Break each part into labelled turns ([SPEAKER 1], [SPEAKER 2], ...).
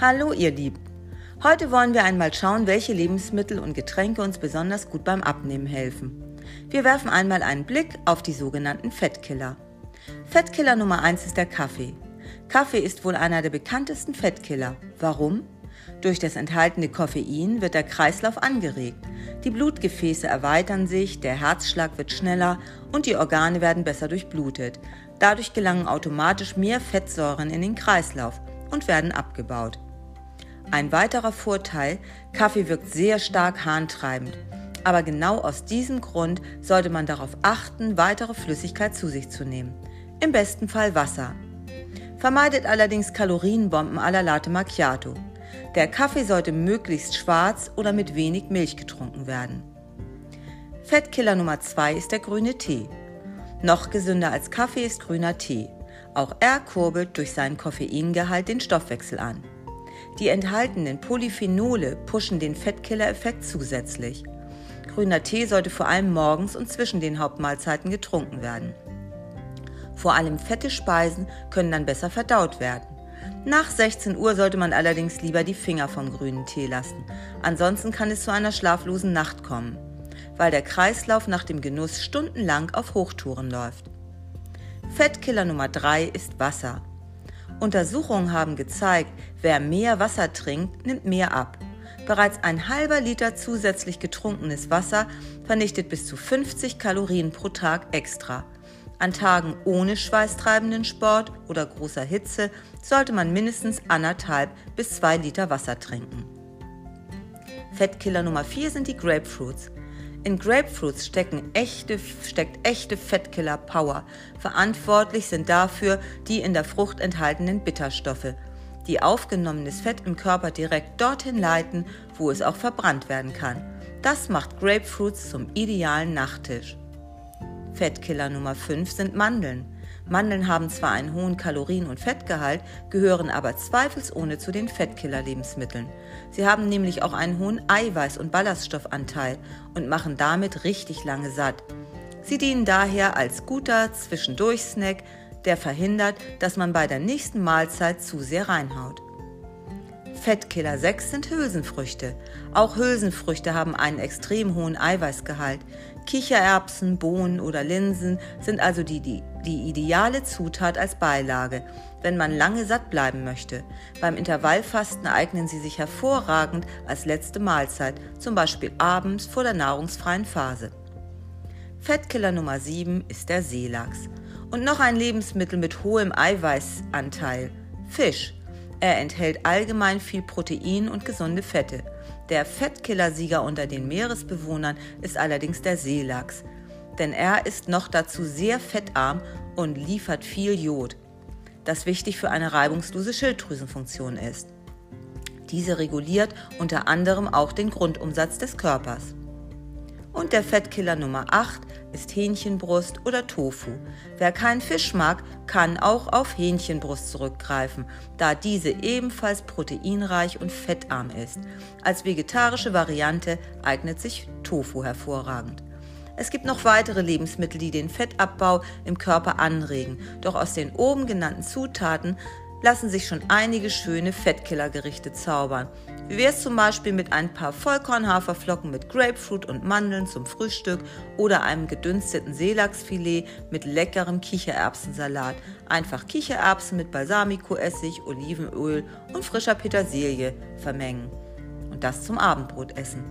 [SPEAKER 1] Hallo ihr Lieben. Heute wollen wir einmal schauen, welche Lebensmittel und Getränke uns besonders gut beim Abnehmen helfen. Wir werfen einmal einen Blick auf die sogenannten Fettkiller. Fettkiller Nummer 1 ist der Kaffee. Kaffee ist wohl einer der bekanntesten Fettkiller. Warum? Durch das enthaltene Koffein wird der Kreislauf angeregt. Die Blutgefäße erweitern sich, der Herzschlag wird schneller und die Organe werden besser durchblutet. Dadurch gelangen automatisch mehr Fettsäuren in den Kreislauf und werden abgebaut. Ein weiterer Vorteil, Kaffee wirkt sehr stark harntreibend. Aber genau aus diesem Grund sollte man darauf achten, weitere Flüssigkeit zu sich zu nehmen. Im besten Fall Wasser. Vermeidet allerdings Kalorienbomben à la Latte Macchiato. Der Kaffee sollte möglichst schwarz oder mit wenig Milch getrunken werden. Fettkiller Nummer 2 ist der grüne Tee. Noch gesünder als Kaffee ist grüner Tee. Auch er kurbelt durch seinen Koffeingehalt den Stoffwechsel an. Die enthaltenen Polyphenole pushen den Fettkiller-Effekt zusätzlich. Grüner Tee sollte vor allem morgens und zwischen den Hauptmahlzeiten getrunken werden. Vor allem fette Speisen können dann besser verdaut werden. Nach 16 Uhr sollte man allerdings lieber die Finger vom grünen Tee lassen. Ansonsten kann es zu einer schlaflosen Nacht kommen, weil der Kreislauf nach dem Genuss stundenlang auf Hochtouren läuft. Fettkiller Nummer 3 ist Wasser. Untersuchungen haben gezeigt, wer mehr Wasser trinkt, nimmt mehr ab. Bereits ein halber Liter zusätzlich getrunkenes Wasser vernichtet bis zu 50 Kalorien pro Tag extra. An Tagen ohne schweißtreibenden Sport oder großer Hitze sollte man mindestens anderthalb bis zwei Liter Wasser trinken. Fettkiller Nummer 4 sind die Grapefruits. In Grapefruits stecken echte, steckt echte Fettkiller Power. Verantwortlich sind dafür die in der Frucht enthaltenen Bitterstoffe, die aufgenommenes Fett im Körper direkt dorthin leiten, wo es auch verbrannt werden kann. Das macht Grapefruits zum idealen Nachtisch. Fettkiller Nummer 5 sind Mandeln. Mandeln haben zwar einen hohen Kalorien- und Fettgehalt, gehören aber zweifelsohne zu den Fettkiller-Lebensmitteln. Sie haben nämlich auch einen hohen Eiweiß- und Ballaststoffanteil und machen damit richtig lange satt. Sie dienen daher als guter Zwischendurch-Snack, der verhindert, dass man bei der nächsten Mahlzeit zu sehr reinhaut. Fettkiller 6 sind Hülsenfrüchte. Auch Hülsenfrüchte haben einen extrem hohen Eiweißgehalt. Kichererbsen, Bohnen oder Linsen sind also die, die, die ideale Zutat als Beilage, wenn man lange satt bleiben möchte. Beim Intervallfasten eignen sie sich hervorragend als letzte Mahlzeit, zum Beispiel abends vor der nahrungsfreien Phase. Fettkiller Nummer 7 ist der Seelachs. Und noch ein Lebensmittel mit hohem Eiweißanteil, Fisch. Er enthält allgemein viel Protein und gesunde Fette. Der Fettkillersieger unter den Meeresbewohnern ist allerdings der Seelachs, denn er ist noch dazu sehr fettarm und liefert viel Jod, das wichtig für eine reibungslose Schilddrüsenfunktion ist. Diese reguliert unter anderem auch den Grundumsatz des Körpers. Und der Fettkiller Nummer 8 ist Hähnchenbrust oder Tofu. Wer keinen Fisch mag, kann auch auf Hähnchenbrust zurückgreifen, da diese ebenfalls proteinreich und fettarm ist. Als vegetarische Variante eignet sich Tofu hervorragend. Es gibt noch weitere Lebensmittel, die den Fettabbau im Körper anregen, doch aus den oben genannten Zutaten lassen sich schon einige schöne Fettkillergerichte zaubern. Wie wäre es zum Beispiel mit ein paar Vollkornhaferflocken mit Grapefruit und Mandeln zum Frühstück oder einem gedünsteten Seelachsfilet mit leckerem Kichererbsensalat. Einfach Kichererbsen mit Balsamicoessig, Olivenöl und frischer Petersilie vermengen. Und das zum Abendbrot essen.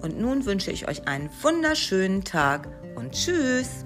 [SPEAKER 1] Und nun wünsche ich euch einen wunderschönen Tag und tschüss!